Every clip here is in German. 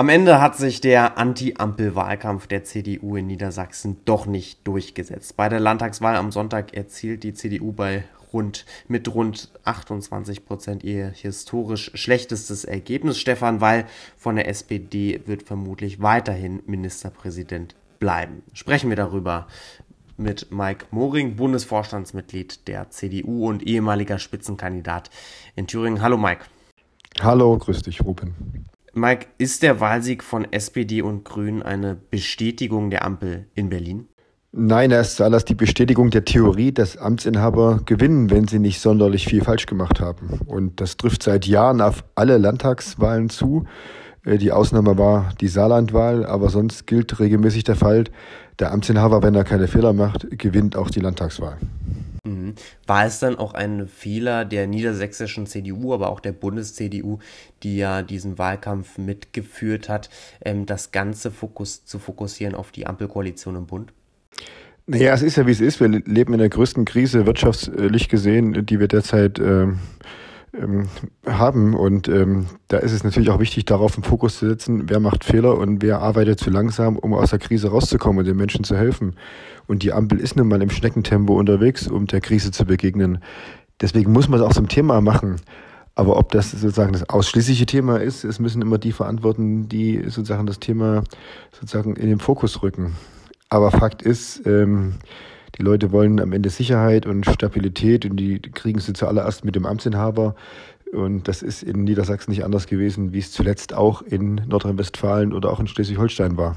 Am Ende hat sich der Anti-Ampel-Wahlkampf der CDU in Niedersachsen doch nicht durchgesetzt. Bei der Landtagswahl am Sonntag erzielt die CDU bei rund, mit rund 28 Prozent ihr historisch schlechtestes Ergebnis. Stefan Weil von der SPD wird vermutlich weiterhin Ministerpräsident bleiben. Sprechen wir darüber mit Mike Moring, Bundesvorstandsmitglied der CDU und ehemaliger Spitzenkandidat in Thüringen. Hallo Mike. Hallo, grüß dich, Ruben. Mike, ist der Wahlsieg von SPD und Grünen eine Bestätigung der Ampel in Berlin? Nein, er ist zuallererst die Bestätigung der Theorie, dass Amtsinhaber gewinnen, wenn sie nicht sonderlich viel falsch gemacht haben. Und das trifft seit Jahren auf alle Landtagswahlen zu. Äh, die Ausnahme war die Saarlandwahl, aber sonst gilt regelmäßig der Fall, der Amtsinhaber, wenn er keine Fehler macht, gewinnt auch die Landtagswahl. Mhm. War es dann auch ein Fehler der niedersächsischen CDU, aber auch der Bundes-CDU, die ja diesen Wahlkampf mitgeführt hat, ähm, das Ganze Fokus zu fokussieren auf die Ampelkoalition im Bund? Naja, es ist ja wie es ist. Wir leben in der größten Krise wirtschaftlich gesehen, die wir derzeit ähm, ähm, haben. Und ähm, da ist es natürlich auch wichtig, darauf einen Fokus zu setzen, wer macht Fehler und wer arbeitet zu langsam, um aus der Krise rauszukommen und den Menschen zu helfen. Und die Ampel ist nun mal im Schneckentempo unterwegs, um der Krise zu begegnen. Deswegen muss man es auch zum Thema machen. Aber ob das sozusagen das ausschließliche Thema ist, es müssen immer die verantworten, die sozusagen das Thema sozusagen in den Fokus rücken. Aber Fakt ist, ähm, die Leute wollen am Ende Sicherheit und Stabilität und die kriegen sie zuallererst mit dem Amtsinhaber. Und das ist in Niedersachsen nicht anders gewesen, wie es zuletzt auch in Nordrhein-Westfalen oder auch in Schleswig-Holstein war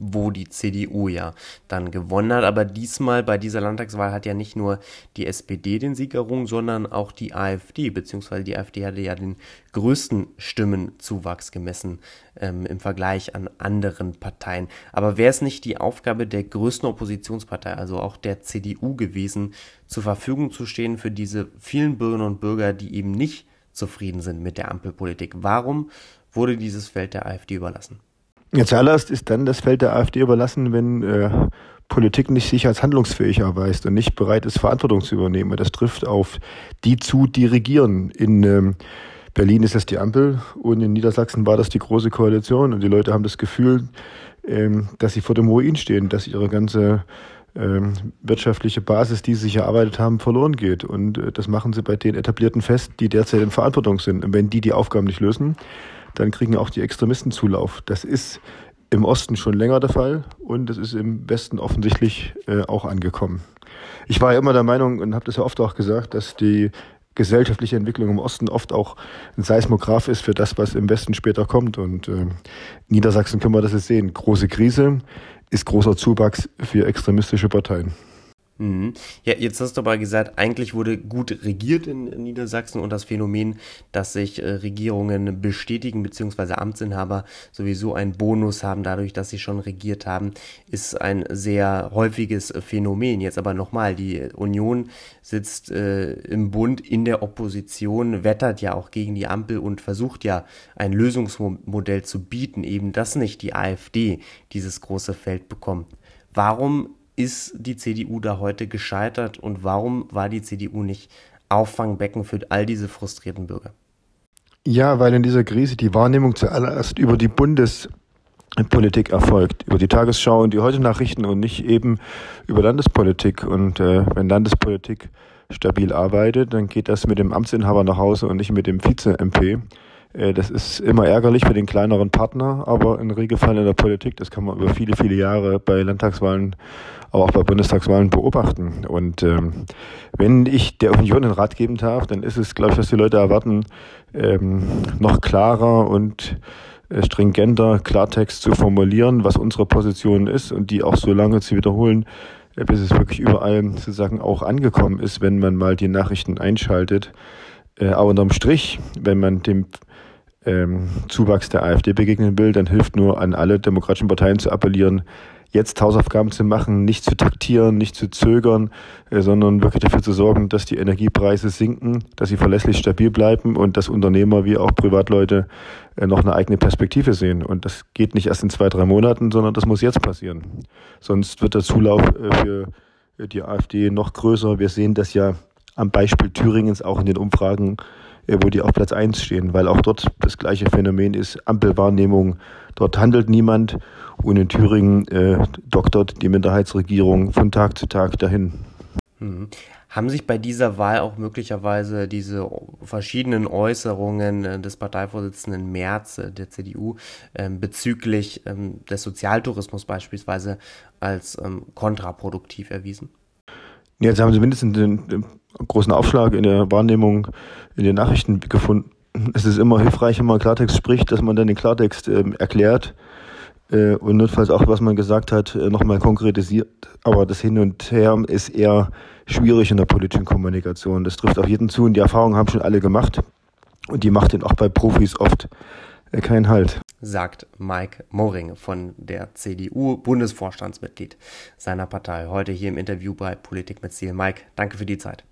wo die CDU ja dann gewonnen hat. Aber diesmal bei dieser Landtagswahl hat ja nicht nur die SPD den Sieg errungen, sondern auch die AfD, beziehungsweise die AfD hatte ja den größten Stimmenzuwachs gemessen ähm, im Vergleich an anderen Parteien. Aber wäre es nicht die Aufgabe der größten Oppositionspartei, also auch der CDU gewesen, zur Verfügung zu stehen für diese vielen Bürgerinnen und Bürger, die eben nicht zufrieden sind mit der Ampelpolitik? Warum wurde dieses Feld der AfD überlassen? Ja, zuallererst ist dann das Feld der AfD überlassen, wenn äh, Politik nicht sich als handlungsfähig erweist und nicht bereit ist, Verantwortung zu übernehmen. Das trifft auf die zu, die regieren. In ähm, Berlin ist das die Ampel und in Niedersachsen war das die Große Koalition und die Leute haben das Gefühl, ähm, dass sie vor dem Ruin stehen, dass ihre ganze ähm, wirtschaftliche Basis, die sie sich erarbeitet haben, verloren geht. Und äh, das machen sie bei den Etablierten fest, die derzeit in Verantwortung sind. Und wenn die die Aufgaben nicht lösen, dann kriegen auch die Extremisten Zulauf. Das ist im Osten schon länger der Fall und das ist im Westen offensichtlich äh, auch angekommen. Ich war ja immer der Meinung und habe das ja oft auch gesagt, dass die gesellschaftliche Entwicklung im Osten oft auch ein Seismograph ist für das, was im Westen später kommt. Und äh, Niedersachsen können wir das jetzt sehen. Große Krise ist großer Zuwachs für extremistische Parteien. Mhm. Ja, jetzt hast du aber gesagt, eigentlich wurde gut regiert in, Niedersachsen und das Phänomen, dass sich äh, Regierungen bestätigen bzw. Amtsinhaber sowieso einen Bonus haben dadurch, dass sie schon regiert haben, ist ein sehr häufiges Phänomen. Jetzt aber nochmal, die Union sitzt äh, im Bund in der Opposition, wettert ja auch gegen die Ampel und versucht ja ein Lösungsmodell zu bieten, eben dass nicht die AfD dieses große Feld bekommt. Warum ist die CDU da heute gescheitert und warum war die CDU nicht Auffangbecken für all diese frustrierten Bürger? Ja, weil in dieser Krise die Wahrnehmung zuallererst über die Bundespolitik erfolgt, über die Tagesschau und die Heute-Nachrichten und nicht eben über Landespolitik. Und äh, wenn Landespolitik stabil arbeitet, dann geht das mit dem Amtsinhaber nach Hause und nicht mit dem Vize-MP. Äh, das ist immer ärgerlich für den kleineren Partner, aber ein Regelfall in der Politik, das kann man über viele, viele Jahre bei Landtagswahlen, aber auch bei Bundestagswahlen beobachten. Und ähm, wenn ich der Union einen Rat geben darf, dann ist es, glaube ich, dass die Leute erwarten, ähm, noch klarer und äh, stringenter Klartext zu formulieren, was unsere Position ist und die auch so lange zu wiederholen, äh, bis es wirklich überall sozusagen auch angekommen ist, wenn man mal die Nachrichten einschaltet. Aber unterm Strich, wenn man dem ähm, Zuwachs der AfD begegnen will, dann hilft nur an alle demokratischen Parteien zu appellieren, jetzt Hausaufgaben zu machen, nicht zu taktieren, nicht zu zögern, äh, sondern wirklich dafür zu sorgen, dass die Energiepreise sinken, dass sie verlässlich stabil bleiben und dass Unternehmer wie auch Privatleute äh, noch eine eigene Perspektive sehen. Und das geht nicht erst in zwei, drei Monaten, sondern das muss jetzt passieren. Sonst wird der Zulauf äh, für die AfD noch größer. Wir sehen das ja am Beispiel Thüringens auch in den Umfragen äh, wo die auf Platz 1 stehen, weil auch dort das gleiche Phänomen ist, Ampelwahrnehmung, dort handelt niemand und in Thüringen äh, doktert die Minderheitsregierung von Tag zu Tag dahin. Mhm. Haben sich bei dieser Wahl auch möglicherweise diese verschiedenen Äußerungen äh, des Parteivorsitzenden Merz äh, der CDU ähm, bezüglich ähm, des Sozialtourismus beispielsweise als ähm, kontraproduktiv erwiesen? Jetzt haben Sie mindestens einen großen Aufschlag in der Wahrnehmung in den Nachrichten gefunden. Es ist immer hilfreich, wenn man Klartext spricht, dass man dann den Klartext erklärt äh, und notfalls auch, was man gesagt hat, äh, nochmal konkretisiert. Aber das Hin und Her ist eher schwierig in der politischen Kommunikation. Das trifft auf jeden zu und die Erfahrungen haben schon alle gemacht. Und die macht den auch bei Profis oft keinen Halt. Sagt Mike Moring von der CDU, Bundesvorstandsmitglied seiner Partei. Heute hier im Interview bei Politik mit Ziel. Mike, danke für die Zeit.